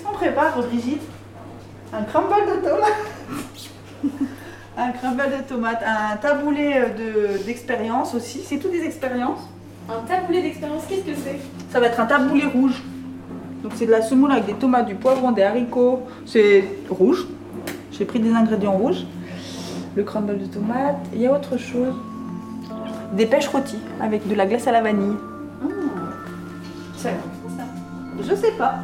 Qu'est-ce qu'on prépare, Brigitte Un crumble de tomates. un crumble de tomates, un taboulé euh, de- d'expérience aussi. C'est tout des expériences. Un taboulé d'expérience, qu'est-ce que c'est? Ça va être un taboulé rouge. Donc c'est de la semoule avec des tomates, du poivron, des haricots. C'est rouge. J'ai pris des ingrédients rouges. Le crumble de tomates. Il y a autre chose. Des pêches rôties avec de la glace à la vanille. Ça Je sais pas.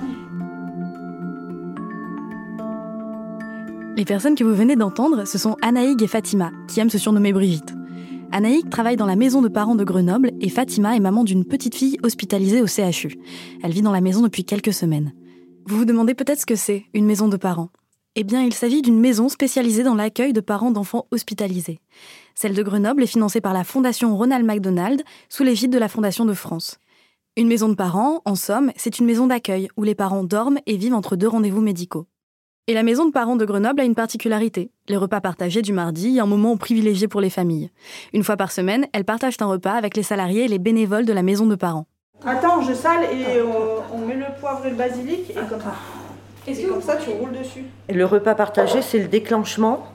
Les personnes que vous venez d'entendre, ce sont Anaïg et Fatima, qui aiment se surnommer Brigitte. Anaïg travaille dans la maison de parents de Grenoble et Fatima est maman d'une petite fille hospitalisée au CHU. Elle vit dans la maison depuis quelques semaines. Vous vous demandez peut-être ce que c'est, une maison de parents? Eh bien, il s'agit d'une maison spécialisée dans l'accueil de parents d'enfants hospitalisés. Celle de Grenoble est financée par la Fondation Ronald McDonald, sous l'égide de la Fondation de France. Une maison de parents, en somme, c'est une maison d'accueil où les parents dorment et vivent entre deux rendez-vous médicaux. Et la maison de parents de Grenoble a une particularité. Les repas partagés du mardi, un moment privilégié pour les familles. Une fois par semaine, elles partagent un repas avec les salariés et les bénévoles de la maison de parents. Attends, je sale et on, on met le poivre et le basilic et comme ça. Et que comme ça, tu roules dessus. Le repas partagé, c'est le déclenchement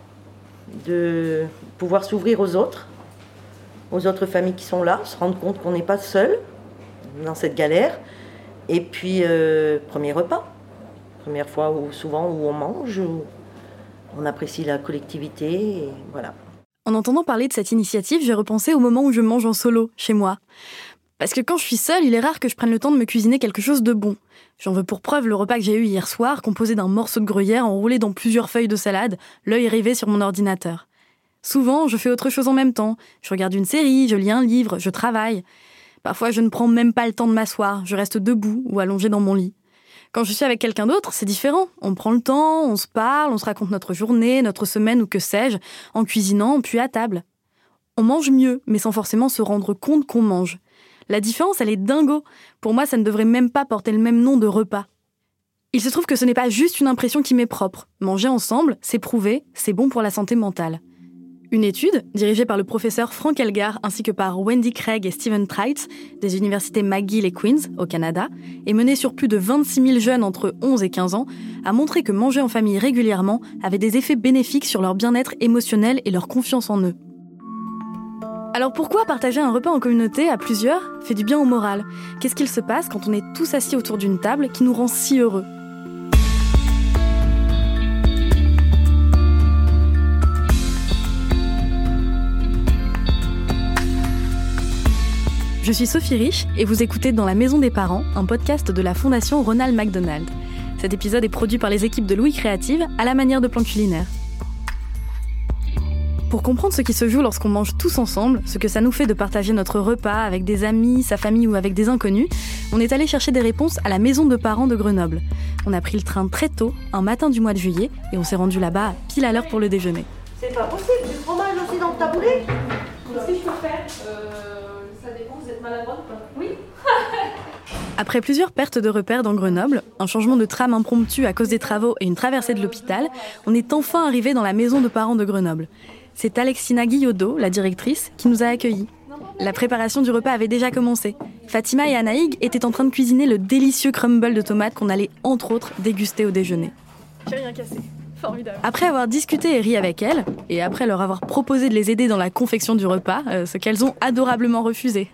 de pouvoir s'ouvrir aux autres, aux autres familles qui sont là, se rendre compte qu'on n'est pas seul dans cette galère. Et puis, euh, premier repas. Première fois où souvent où on mange, où on apprécie la collectivité, voilà. En entendant parler de cette initiative, j'ai repensé au moment où je mange en solo, chez moi. Parce que quand je suis seule, il est rare que je prenne le temps de me cuisiner quelque chose de bon. J'en veux pour preuve le repas que j'ai eu hier soir, composé d'un morceau de gruyère enroulé dans plusieurs feuilles de salade, l'œil rivé sur mon ordinateur. Souvent, je fais autre chose en même temps. Je regarde une série, je lis un livre, je travaille. Parfois, je ne prends même pas le temps de m'asseoir, je reste debout ou allongé dans mon lit. Quand je suis avec quelqu'un d'autre, c'est différent. On prend le temps, on se parle, on se raconte notre journée, notre semaine ou que sais-je, en cuisinant, puis à table. On mange mieux, mais sans forcément se rendre compte qu'on mange. La différence, elle est dingo. Pour moi, ça ne devrait même pas porter le même nom de repas. Il se trouve que ce n'est pas juste une impression qui m'est propre. Manger ensemble, c'est prouvé, c'est bon pour la santé mentale. Une étude, dirigée par le professeur Frank Elgar ainsi que par Wendy Craig et Stephen Treitz des universités McGill et Queen's au Canada, et menée sur plus de 26 000 jeunes entre 11 et 15 ans, a montré que manger en famille régulièrement avait des effets bénéfiques sur leur bien-être émotionnel et leur confiance en eux. Alors pourquoi partager un repas en communauté à plusieurs fait du bien au moral? Qu'est-ce qu'il se passe quand on est tous assis autour d'une table qui nous rend si heureux? Je suis Sophie Rich et vous écoutez Dans la Maison des Parents, un podcast de la Fondation Ronald McDonald. Cet épisode est produit par les équipes de Louis Créative à la manière de plan culinaire. Pour comprendre ce qui se joue lorsqu'on mange tous ensemble, ce que ça nous fait de partager notre repas avec des amis, sa famille ou avec des inconnus, on est allé chercher des réponses à la maison de parents de Grenoble. On a pris le train très tôt, un matin du mois de juillet, et on s'est rendu là-bas pile à l'heure pour le déjeuner. C'est pas possible, du fromage aussi dans le taboulé? Qu'est-ce que je peux faire? Euh, êtes maladroite ou pas? Oui. Après plusieurs pertes de repères dans Grenoble, un changement de tram impromptu à cause des travaux et une traversée de l'hôpital, on est enfin arrivé dans la maison de parents de Grenoble. C'est Alexina Guillaudeau, la directrice, qui nous a accueillis. La préparation du repas avait déjà commencé. Fatima et Anaïg étaient en train de cuisiner le délicieux crumble de tomates qu'on allait entre autres déguster au déjeuner. J'ai rien cassé. Formidable. Après avoir discuté et ri avec elles, et après leur avoir proposé de les aider dans la confection du repas, euh, ce qu'elles ont adorablement refusé.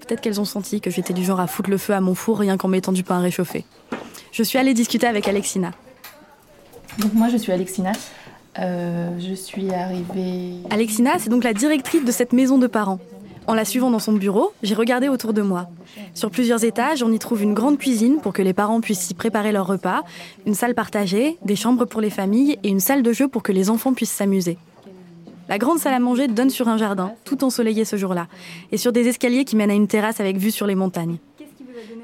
Peut-être qu'elles ont senti que j'étais du genre à foutre le feu à mon four rien qu'en mettant du pain à réchauffer. Je suis allée discuter avec Alexina. Donc moi je suis Alexina. Euh, je suis arrivée. Alexina, c'est donc la directrice de cette maison de parents. En la suivant dans son bureau, j'ai regardé autour de moi. Sur plusieurs étages, on y trouve une grande cuisine pour que les parents puissent y préparer leur repas, une salle partagée, des chambres pour les familles et une salle de jeu pour que les enfants puissent s'amuser. La grande salle à manger donne sur un jardin, tout ensoleillé ce jour-là, et sur des escaliers qui mènent à une terrasse avec vue sur les montagnes.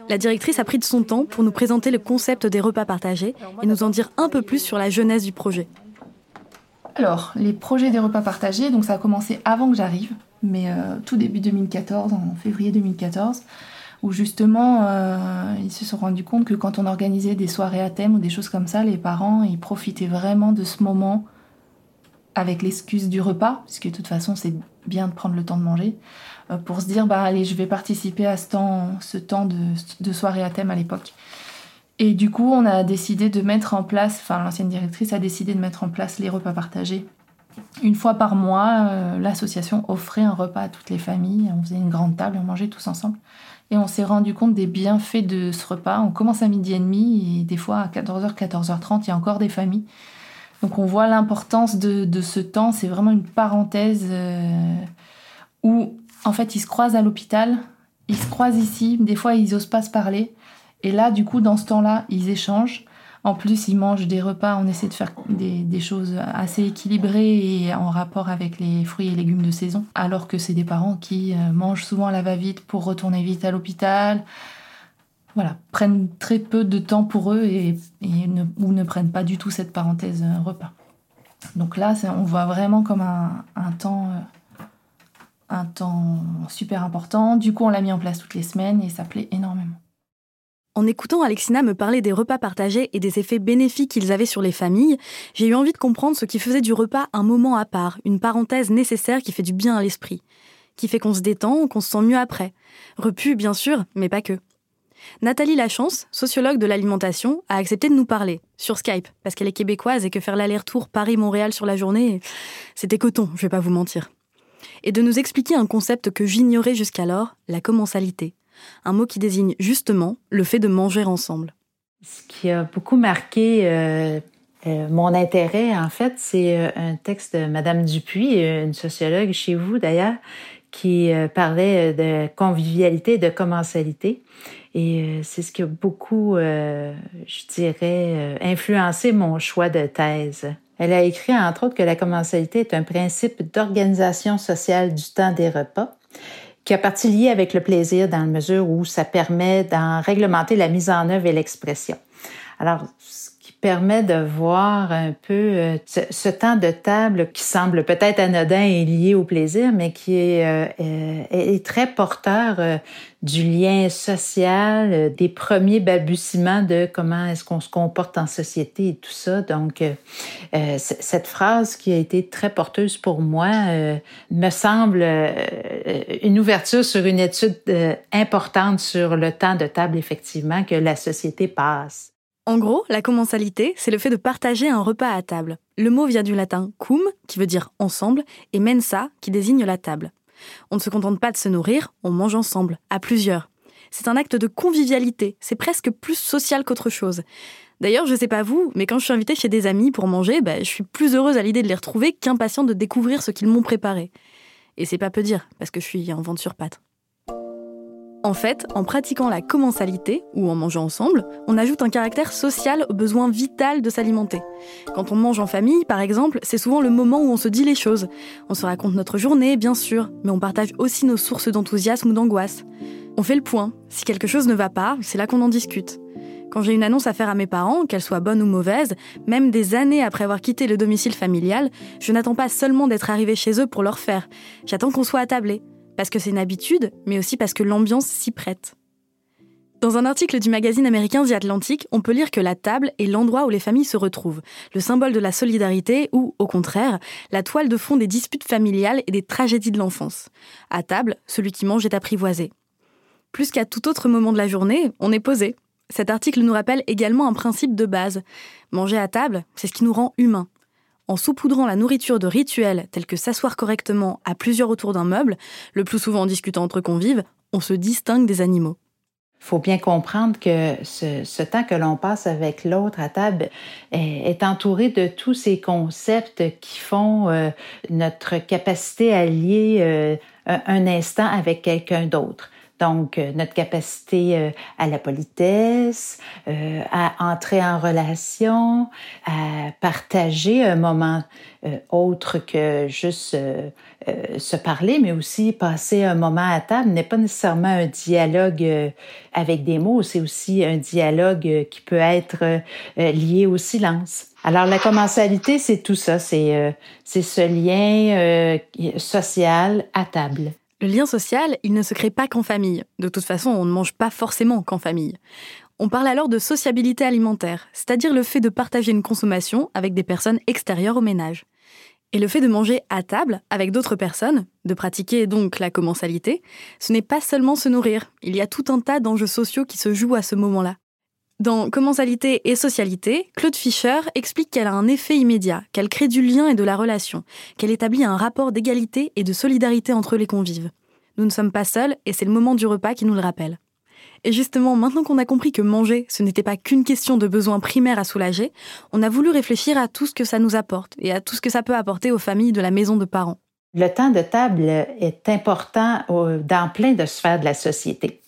La directrice a pris de son temps pour nous présenter le concept des repas partagés et nous en dire un peu plus sur la jeunesse du projet. Alors, les projets des repas partagés, donc ça a commencé avant que j'arrive, mais euh, tout début 2014, en février 2014, où justement euh, ils se sont rendus compte que quand on organisait des soirées à thème ou des choses comme ça, les parents ils profitaient vraiment de ce moment avec l'excuse du repas, puisque de toute façon c'est bien de prendre le temps de manger, euh, pour se dire bah allez je vais participer à ce temps, ce temps de, de soirée à thème à l'époque. Et du coup, on a décidé de mettre en place, enfin l'ancienne directrice a décidé de mettre en place les repas partagés. Une fois par mois, euh, l'association offrait un repas à toutes les familles. On faisait une grande table, on mangeait tous ensemble. Et on s'est rendu compte des bienfaits de ce repas. On commence à midi et demi et des fois à 14h, 14h30, il y a encore des familles. Donc on voit l'importance de, ce temps. C'est vraiment une parenthèse euh, où en fait ils se croisent à l'hôpital, ils se croisent ici. Des fois ils osent pas se parler. Et là, du coup, dans ce temps-là, ils échangent. En plus, ils mangent des repas, on essaie de faire des, choses assez équilibrées et en rapport avec les fruits et légumes de saison. Alors que c'est des parents qui euh, mangent souvent la va-vite pour retourner vite à l'hôpital. Voilà, prennent très peu de temps pour eux et, ne, ou ne prennent pas du tout cette parenthèse euh, repas. Donc là, on voit vraiment comme un, temps, euh, un temps super important. Du coup, on l'a mis en place toutes les semaines et ça plaît énormément. En écoutant Alexina me parler des repas partagés et des effets bénéfiques qu'ils avaient sur les familles, j'ai eu envie de comprendre ce qui faisait du repas un moment à part, une parenthèse nécessaire qui fait du bien à l'esprit, qui fait qu'on se détend, qu'on se sent mieux après. Repu, bien sûr, mais pas que. Nathalie Lachance, sociologue de l'alimentation, a accepté de nous parler, sur Skype, parce qu'elle est québécoise et que faire l'aller-retour Paris-Montréal sur la journée, c'était coton, je vais pas vous mentir. Et de nous expliquer un concept que j'ignorais jusqu'alors, la commensalité un mot qui désigne justement le fait de manger ensemble. Ce qui a beaucoup marqué euh, euh, mon intérêt, en fait, c'est euh, un texte de Madame Dupuis, une sociologue chez vous d'ailleurs, qui parlait de convivialité de commensalité. Et c'est ce qui a beaucoup, je dirais, influencé mon choix de thèse. Elle a écrit, entre autres, que la commensalité est un principe d'organisation sociale du temps des repas qui a partie liée avec le plaisir dans la mesure où ça permet d'en réglementer la mise en œuvre et l'expression. Alors, permet de voir un peu euh, ce, temps de table qui semble peut-être anodin et lié au plaisir, mais qui est, euh, est très porteur du lien social, euh, des premiers balbutiements de comment est-ce qu'on se comporte en société et tout ça. Donc, euh, euh, cette phrase qui a été très porteuse pour moi me semble une ouverture sur une étude importante sur le temps de table, effectivement, que la société passe. En gros, la commensalité, c'est le fait de partager un repas à table. Le mot vient du latin cum, qui veut dire ensemble, et mensa, qui désigne la table. On ne se contente pas de se nourrir, on mange ensemble, à plusieurs. C'est un acte de convivialité, c'est presque plus social qu'autre chose. D'ailleurs, je sais pas vous, mais quand je suis invitée chez des amis pour manger, bah, je suis plus heureuse à l'idée de les retrouver qu'impatiente de découvrir ce qu'ils m'ont préparé. Et c'est pas peu dire, parce que je suis en vente sur pattes. En fait, en pratiquant la commensalité, ou en mangeant ensemble, on ajoute un caractère social au besoin vital de s'alimenter. Quand on mange en famille, par exemple, c'est souvent le moment où on se dit les choses. On se raconte notre journée, bien sûr, mais on partage aussi nos sources d'enthousiasme ou d'angoisse. On fait le point. Si quelque chose ne va pas, c'est là qu'on en discute. Quand j'ai une annonce à faire à mes parents, qu'elle soit bonne ou mauvaise, même des années après avoir quitté le domicile familial, je n'attends pas seulement d'être arrivée chez eux pour leur faire. J'attends qu'on soit attablé parce que c'est une habitude, mais aussi parce que l'ambiance s'y prête. Dans un article du magazine américain The Atlantic, on peut lire que la table est l'endroit où les familles se retrouvent, le symbole de la solidarité ou, au contraire, la toile de fond des disputes familiales et des tragédies de l'enfance. À table, celui qui mange est apprivoisé. Plus qu'à tout autre moment de la journée, on est posé. Cet article nous rappelle également un principe de base. Manger à table, c'est ce qui nous rend humains. En saupoudrant la nourriture de rituels tels que s'asseoir correctement à plusieurs autour d'un meuble, le plus souvent en discutant entre convives, on se distingue des animaux. Il faut bien comprendre que ce, temps que l'on passe avec l'autre à table est, entouré de tous ces concepts qui font euh, notre capacité à lier euh, un instant avec quelqu'un d'autre. Donc, euh, notre capacité euh, à la politesse, euh, à entrer en relation, à partager un moment autre que juste se parler, mais aussi passer un moment à table n'est pas nécessairement un dialogue avec des mots, c'est aussi un dialogue qui peut être lié au silence. Alors, la commensalité, c'est tout ça, c'est ce lien social à table. Le lien social, il ne se crée pas qu'en famille. De toute façon, on ne mange pas forcément qu'en famille. On parle alors de sociabilité alimentaire, c'est-à-dire le fait de partager une consommation avec des personnes extérieures au ménage. Et le fait de manger à table avec d'autres personnes, de pratiquer donc la commensalité, ce n'est pas seulement se nourrir, il y a tout un tas d'enjeux sociaux qui se jouent à ce moment-là. Dans Commensalité et socialité, Claude Fischer explique qu'elle a un effet immédiat, qu'elle crée du lien et de la relation, qu'elle établit un rapport d'égalité et de solidarité entre les convives. Nous ne sommes pas seuls et c'est le moment du repas qui nous le rappelle. Et justement, maintenant qu'on a compris que manger, ce n'était pas qu'une question de besoin primaire à soulager, on a voulu réfléchir à tout ce que ça nous apporte et à tout ce que ça peut apporter aux familles de la maison de parents. Le temps de table est important dans plein de sphères de la société.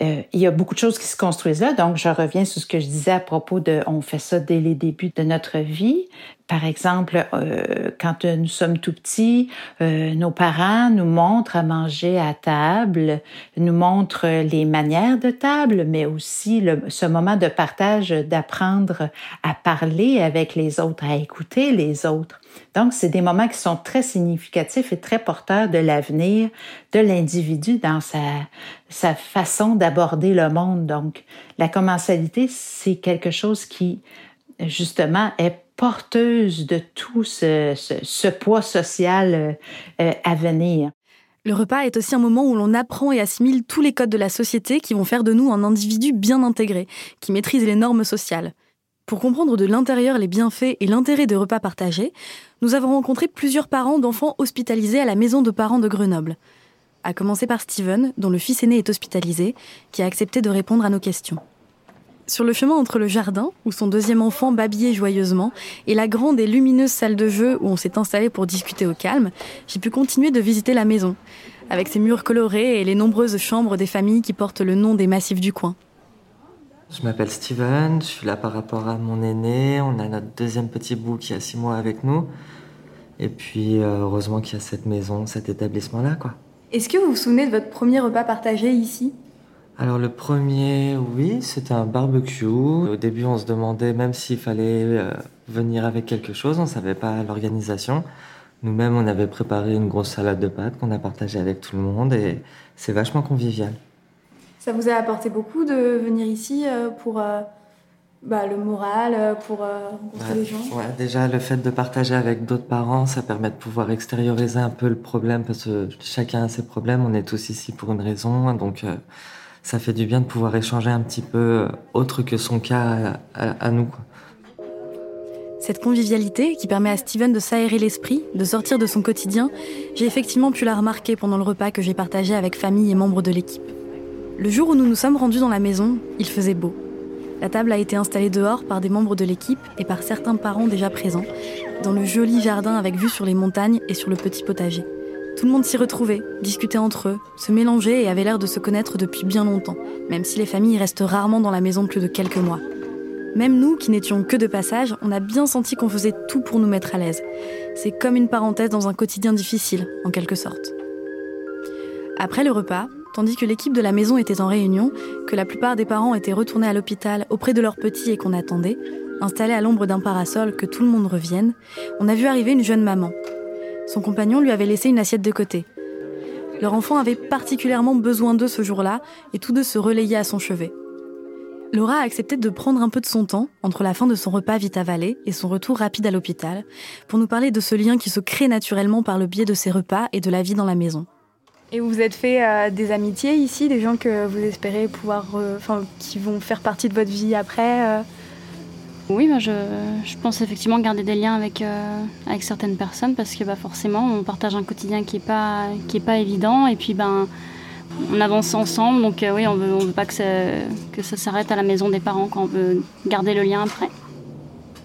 Euh, il y a beaucoup de choses qui se construisent là, donc je reviens sur ce que je disais à propos de on fait ça dès les débuts de notre vie. Par exemple, euh, quand nous sommes tout petits, euh, nos parents nous montrent à manger à table, nous montrent les manières de table, mais aussi ce moment de partage, d'apprendre à parler avec les autres, à écouter les autres. Donc, c'est des moments qui sont très significatifs et très porteurs de l'avenir de l'individu dans sa, sa façon d'aborder le monde. Donc, la commensalité, c'est quelque chose qui, justement, est porteuse de tout ce, poids social euh, euh, à venir. Le repas est aussi un moment où l'on apprend et assimile tous les codes de la société qui vont faire de nous un individu bien intégré, qui maîtrise les normes sociales. Pour comprendre de l'intérieur les bienfaits et l'intérêt de repas partagés, nous avons rencontré plusieurs parents d'enfants hospitalisés à la maison de parents de Grenoble. À commencer par Steven, dont le fils aîné est hospitalisé, qui a accepté de répondre à nos questions. Sur le chemin entre le jardin, où son deuxième enfant babillait joyeusement, et la grande et lumineuse salle de jeu où on s'est installé pour discuter au calme, j'ai pu continuer de visiter la maison, avec ses murs colorés et les nombreuses chambres des familles qui portent le nom des massifs du coin. Je m'appelle Steven, je suis là par rapport à mon aîné, on a notre deuxième petit bout qui a six mois avec nous, et puis euh, heureusement qu'il y a cette maison, cet établissement-là, quoi. Est-ce que vous vous souvenez de votre premier repas partagé ici? Alors le premier, oui, c'était un barbecue. Au début, on se demandait même s'il fallait euh, venir avec quelque chose, on ne savait pas l'organisation. Nous-mêmes, on avait préparé une grosse salade de pâtes qu'on a partagée avec tout le monde et c'est vachement convivial. Ça vous a apporté beaucoup de venir ici euh, pour euh, bah, le moral, pour rencontrer les gens Ouais, déjà le fait de partager avec d'autres parents, ça permet de pouvoir extérioriser un peu le problème parce que chacun a ses problèmes, on est tous ici pour une raison, donc ça fait du bien de pouvoir échanger un petit peu euh, autre que son cas à, nous. Cette convivialité qui permet à Steven de s'aérer l'esprit, de sortir de son quotidien, j'ai effectivement pu la remarquer pendant le repas que j'ai partagé avec famille et membres de l'équipe. Le jour où nous nous sommes rendus dans la maison, il faisait beau. La table a été installée dehors par des membres de l'équipe et par certains parents déjà présents, dans le joli jardin avec vue sur les montagnes et sur le petit potager. Tout le monde s'y retrouvait, discutait entre eux, se mélangeait et avait l'air de se connaître depuis bien longtemps, même si les familles restent rarement dans la maison plus de quelques mois. Même nous, qui n'étions que de passage, on a bien senti qu'on faisait tout pour nous mettre à l'aise. C'est comme une parenthèse dans un quotidien difficile, en quelque sorte. Après le repas, tandis que l'équipe de la maison était en réunion, que la plupart des parents étaient retournés à l'hôpital auprès de leurs petits et qu'on attendait, installés à l'ombre d'un parasol que tout le monde revienne, on a vu arriver une jeune maman, son compagnon lui avait laissé une assiette de côté. Leur enfant avait particulièrement besoin d'eux ce jour-là, et tous deux se relayaient à son chevet. Laura a accepté de prendre un peu de son temps, entre la fin de son repas vite avalé et son retour rapide à l'hôpital, pour nous parler de ce lien qui se crée naturellement par le biais de ces repas et de la vie dans la maison. Et vous vous êtes fait euh, des amitiés ici, des gens que vous espérez pouvoir, enfin, qui vont faire partie de votre vie après euh? Oui, bah, je, pense effectivement garder des liens avec, euh, avec certaines personnes parce que bah, forcément on partage un quotidien qui n'est pas, qui pas évident et puis ben, on avance ensemble donc euh, oui on veut, ne veut pas que ça, que ça s'arrête à la maison des parents quand on veut garder le lien après.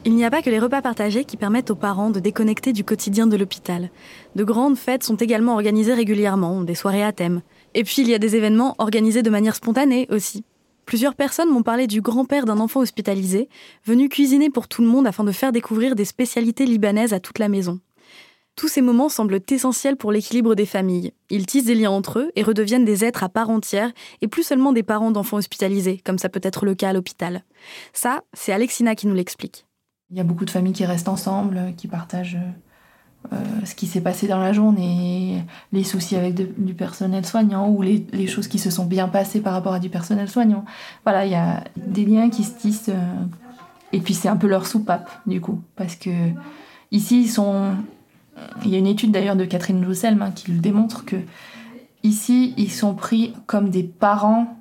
Il n'y a pas que les repas partagés qui permettent aux parents de déconnecter du quotidien de l'hôpital. De grandes fêtes sont également organisées régulièrement, des soirées à thème. Et puis il y a des événements organisés de manière spontanée aussi. Plusieurs personnes m'ont parlé du grand-père d'un enfant hospitalisé, venu cuisiner pour tout le monde afin de faire découvrir des spécialités libanaises à toute la maison. Tous ces moments semblent essentiels pour l'équilibre des familles. Ils tissent des liens entre eux et redeviennent des êtres à part entière et plus seulement des parents d'enfants hospitalisés, comme ça peut être le cas à l'hôpital. Ça, c'est Alexina qui nous l'explique. Il y a beaucoup de familles qui restent ensemble, qui partagent euh, ce qui s'est passé dans la journée, les soucis avec du personnel soignant ou les, choses qui se sont bien passées par rapport à du personnel soignant. Voilà, il y a des liens qui se tissent. Euh, et puis c'est un peu leur soupape, du coup. Parce que ici, ils sont. Il y a une étude d'ailleurs de Catherine Jousselm hein, qui le démontre que ici, ils sont pris comme des parents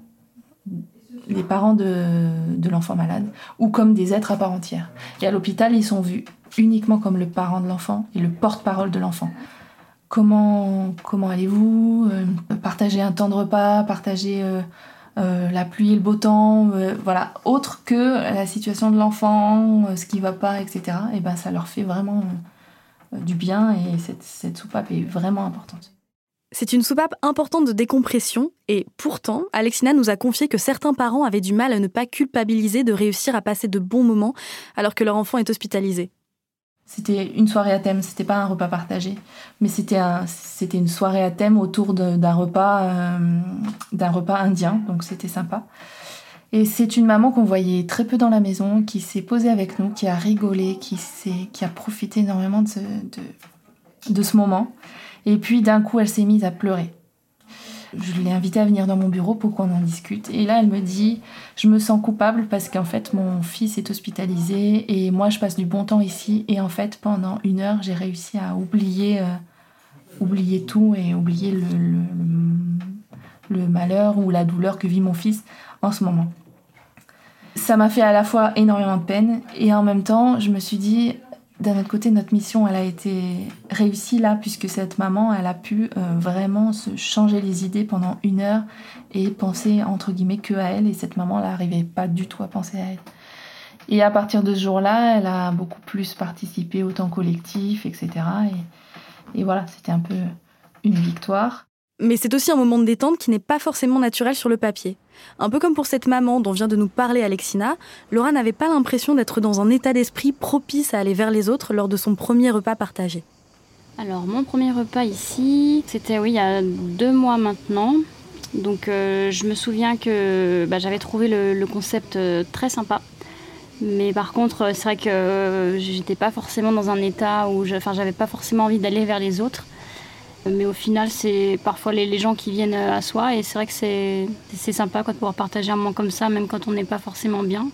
les parents de, l'enfant malade ou comme des êtres à part entière. Et à l'hôpital, ils sont vus uniquement comme le parent de l'enfant et le porte-parole de l'enfant. Comment, comment allez-vous euh, Partager un temps de repas, partager euh, euh, la pluie et le beau temps, voilà, autre que la situation de l'enfant, ce qui va pas, etc. Et ben ça leur fait vraiment du bien et cette, cette soupape est vraiment importante. C'est une soupape importante de décompression et pourtant, Alexina nous a confié que certains parents avaient du mal à ne pas culpabiliser de réussir à passer de bons moments alors que leur enfant est hospitalisé. C'était une soirée à thème, c'était pas un repas partagé, mais c'était un, c'était une soirée à thème autour d'un repas, euh, d'un repas indien, donc c'était sympa. Et c'est une maman qu'on voyait très peu dans la maison, qui s'est posée avec nous, qui a rigolé, qui, a profité énormément de ce moment. Et puis d'un coup, elle s'est mise à pleurer. Je l'ai invitée à venir dans mon bureau pour qu'on en discute. Et là, elle me dit, je me sens coupable parce qu'en fait, mon fils est hospitalisé et moi, je passe du bon temps ici. Et en fait, pendant une heure, j'ai réussi à oublier, euh, oublier tout et oublier le, malheur ou la douleur que vit mon fils en ce moment. Ça m'a fait à la fois énormément de peine et en même temps, je me suis dit, d'un autre côté, notre mission, elle a été réussie là, puisque cette maman, elle a pu euh, vraiment se changer les idées pendant une heure et penser, entre guillemets, que à elle. Et cette maman, elle n'arrivait pas du tout à penser à elle. Et à partir de ce jour-là, elle a beaucoup plus participé au temps collectif, etc. Et, et voilà, c'était un peu une victoire. Mais c'est aussi un moment de détente qui n'est pas forcément naturel sur le papier. Un peu comme pour cette maman dont vient de nous parler Alexina, Laura n'avait pas l'impression d'être dans un état d'esprit propice à aller vers les autres lors de son premier repas partagé. Alors mon premier repas ici, c'était oui il y a deux mois maintenant. Donc euh, je me souviens que bah, j'avais trouvé le, concept euh, très sympa. Mais par contre, c'est vrai que euh, j'étais pas forcément dans un état où, enfin, j'avais pas forcément envie d'aller vers les autres. Mais au final, c'est parfois les, gens qui viennent à soi et c'est vrai que c'est sympa quoi, de pouvoir partager un moment comme ça, même quand on n'est pas forcément bien.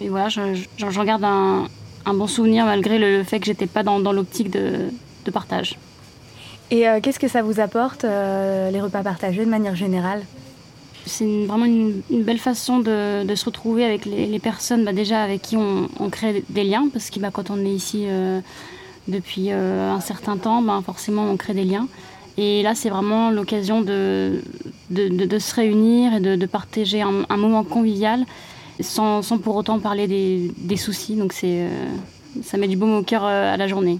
Et voilà, j'en garde un, bon souvenir malgré le fait que j'étais pas dans, l'optique de, partage. Et euh, qu'est-ce que ça vous apporte, euh, les repas partagés de manière générale? C'est vraiment une, belle façon de, se retrouver avec les, personnes bah, déjà avec qui on, crée des liens, parce que bah, quand on est ici euh, depuis un certain temps, bah, forcément on crée des liens. Et là, c'est vraiment l'occasion de, de, se réunir et de, partager un, moment convivial sans, sans, pour autant parler des, des soucis. Donc, euh, ça met du baume au cœur euh, à la journée.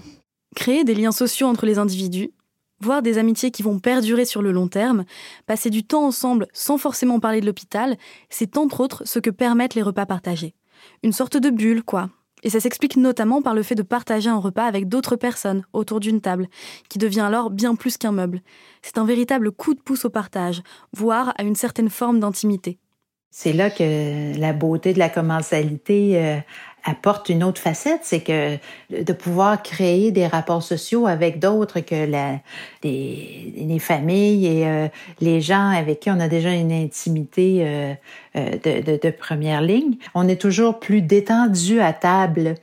Créer des liens sociaux entre les individus, voir des amitiés qui vont perdurer sur le long terme, passer du temps ensemble sans forcément parler de l'hôpital, c'est entre autres ce que permettent les repas partagés. Une sorte de bulle, quoi, et ça s'explique notamment par le fait de partager un repas avec d'autres personnes autour d'une table, qui devient alors bien plus qu'un meuble. C'est un véritable coup de pouce au partage, voire à une certaine forme d'intimité. C'est là que la beauté de la commensalité euh, apporte une autre facette, c'est que de pouvoir créer des rapports sociaux avec d'autres que les, les familles et euh, les gens avec qui on a déjà une intimité euh, euh, de, première ligne. On est toujours plus détendu à table.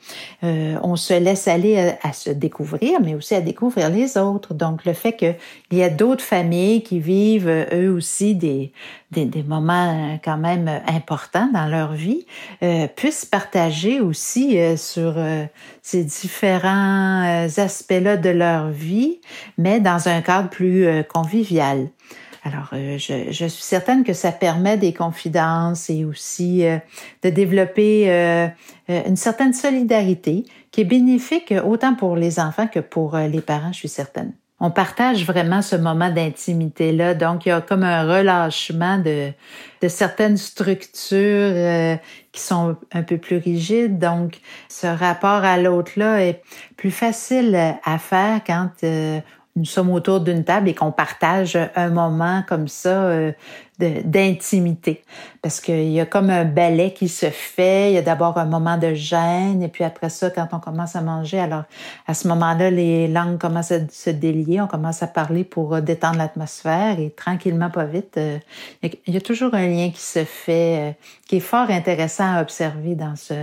on se laisse aller à, à, se découvrir, mais aussi à découvrir les autres. Donc le fait qu'il y a d'autres familles qui vivent eux aussi des, des, des, moments quand même importants dans leur vie, puissent partager aussi euh, sur euh, ces différents euh, aspects-là de leur vie, mais dans un cadre plus convivial. Alors, je, je, suis certaine que ça permet des confidences et aussi de développer une certaine solidarité qui est bénéfique autant pour les enfants que pour les parents, je suis certaine on partage vraiment ce moment d'intimité-là. Donc, il y a comme un relâchement de, de certaines structures euh, qui sont un peu plus rigides. Donc, ce rapport à l'autre-là est plus facile à faire quand euh, nous sommes autour d'une table et qu'on partage un moment comme ça euh, d'intimité. Parce qu'il y a comme un ballet qui se fait. Il y a d'abord un moment de gêne et puis après ça, quand on commence à manger, alors à ce moment-là, les langues commencent à se délier. On commence à parler pour euh, détendre l'atmosphère et tranquillement, pas vite, euh, il y a toujours un lien qui se fait, qui est fort intéressant à observer dans ce...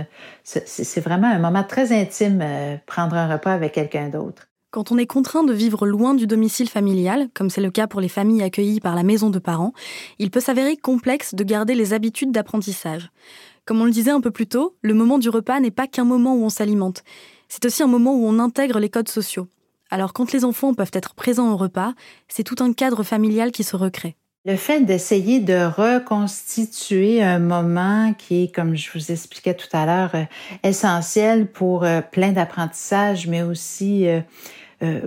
ce c'est vraiment un moment très intime, prendre un repas avec quelqu'un d'autre. Quand on est contraint de vivre loin du domicile familial, comme c'est le cas pour les familles accueillies par la maison de parents, il peut s'avérer complexe de garder les habitudes d'apprentissage. Comme on le disait un peu plus tôt, le moment du repas n'est pas qu'un moment où on s'alimente, c'est aussi un moment où on intègre les codes sociaux. Alors quand les enfants peuvent être présents au repas, c'est tout un cadre familial qui se recrée. Le fait d'essayer de reconstituer un moment qui est, comme je vous expliquais tout à l'heure, euh, essentiel pour euh, plein d'apprentissage, mais aussi euh,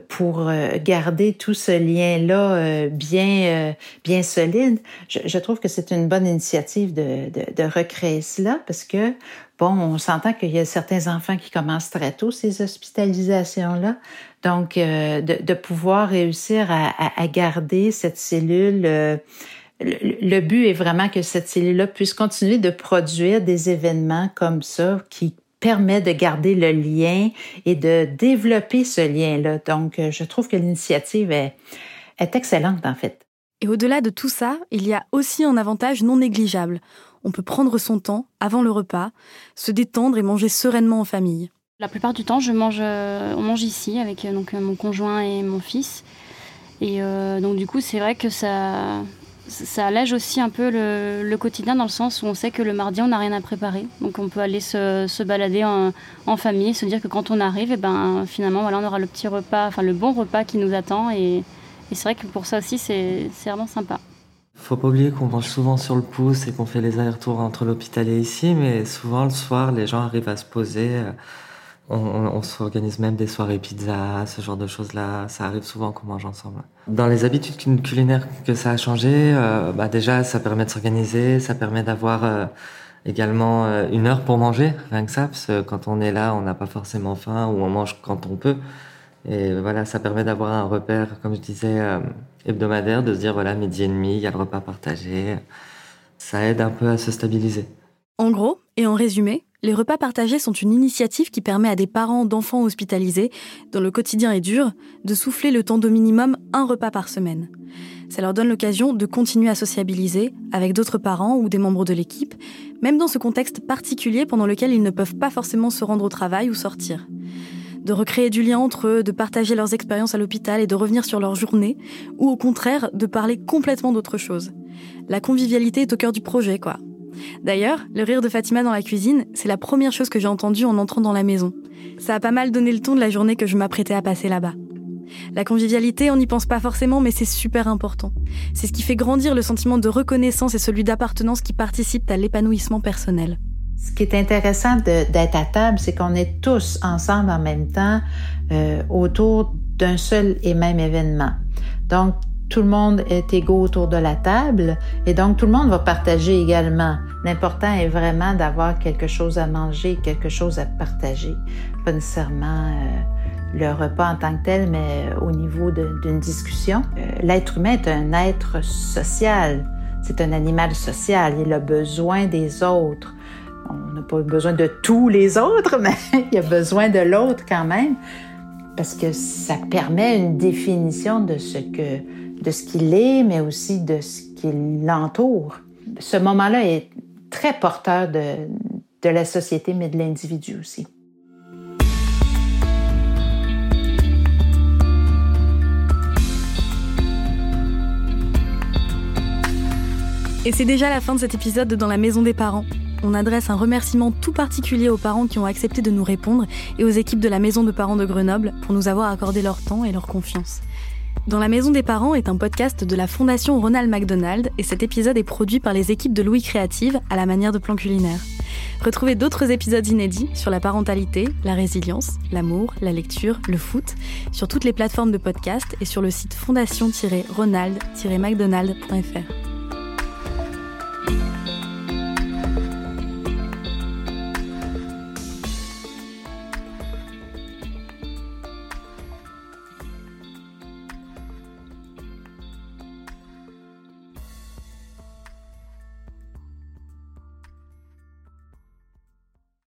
pour garder tout ce lien-là bien, bien solide, je, trouve que c'est une bonne initiative de, de, de recréer cela parce que Bon, on s'entend qu'il y a certains enfants qui commencent très tôt ces hospitalisations-là. Donc, euh, de, pouvoir réussir à, garder cette cellule, euh, le, but est vraiment que cette cellule-là puisse continuer de produire des événements comme ça qui permet de garder le lien et de développer ce lien-là. Donc, euh, je trouve que l'initiative est, est excellente en fait. Et au-delà de tout ça, il y a aussi un avantage non négligeable on peut prendre son temps avant le repas, se détendre et manger sereinement en famille. La plupart du temps, je mange, euh, on mange ici avec euh, donc, mon conjoint et mon fils. Et donc du coup, c'est vrai que ça, ça allège aussi un peu le, quotidien dans le sens où on sait que le mardi, on n'a rien à préparer. Donc on peut aller se, balader en, famille, se dire que quand on arrive, et eh ben, finalement, voilà, on aura le petit repas, enfin le bon repas qui nous attend. Et, et c'est vrai que pour ça aussi, c'est vraiment sympa. Faut pas oublier qu'on mange souvent sur le pouce et qu'on fait les allers-retours entre l'hôpital et ici, mais souvent le soir, les gens arrivent à se poser. Euh, on, s'organise même des soirées pizza, ce genre de choses-là. Ça arrive souvent qu'on mange ensemble. Dans les habitudes culinaires que ça a changé, euh, bah déjà, ça permet de s'organiser, ça permet d'avoir euh, également une heure pour manger, rien que ça, parce que quand on est là, on n'a pas forcément faim ou on mange quand on peut. Et voilà, ça permet d'avoir un repère, comme je disais, euh, hebdomadaire, de se dire, voilà, midi et demi, il y a le repas partagé. Ça aide un peu à se stabiliser. En gros, et en résumé, les repas partagés sont une initiative qui permet à des parents d'enfants hospitalisés, dont le quotidien est dur, de souffler le temps d'au minimum un repas par semaine. Ça leur donne l'occasion de continuer à sociabiliser avec d'autres parents ou des membres de l'équipe, même dans ce contexte particulier pendant lequel ils ne peuvent pas forcément se rendre au travail ou sortir de recréer du lien entre eux, de partager leurs expériences à l'hôpital et de revenir sur leur journée, ou au contraire de parler complètement d'autre chose. La convivialité est au cœur du projet, quoi. D'ailleurs, le rire de Fatima dans la cuisine, c'est la première chose que j'ai entendue en entrant dans la maison. Ça a pas mal donné le ton de la journée que je m'apprêtais à passer là-bas. La convivialité, on n'y pense pas forcément, mais c'est super important. C'est ce qui fait grandir le sentiment de reconnaissance et celui d'appartenance qui participent à l'épanouissement personnel. Ce qui est intéressant d'être à table, c'est qu'on est tous ensemble en même temps euh, autour d'un seul et même événement. Donc, tout le monde est égaux autour de la table et donc tout le monde va partager également. L'important est vraiment d'avoir quelque chose à manger, quelque chose à partager. Pas nécessairement euh, le repas en tant que tel, mais au niveau d'une discussion. Euh, l'être humain est un être social. C'est un animal social. Il a besoin des autres on n'a pas besoin de tous les autres, mais il a besoin de l'autre quand même, parce que ça permet une définition de ce que, de ce qu'il est, mais aussi de ce qui l'entoure. Ce moment-là est très porteur de, de la société, mais de l'individu aussi. Et c'est déjà la fin de cet épisode de Dans la maison des parents. On adresse un remerciement tout particulier aux parents qui ont accepté de nous répondre et aux équipes de la Maison de parents de Grenoble pour nous avoir accordé leur temps et leur confiance. Dans la Maison des parents est un podcast de la Fondation Ronald McDonald et cet épisode est produit par les équipes de Louis Créative à la manière de plan culinaire. Retrouvez d'autres épisodes inédits sur la parentalité, la résilience, l'amour, la lecture, le foot, sur toutes les plateformes de podcast et sur le site fondation-ronald-mcdonald.fr.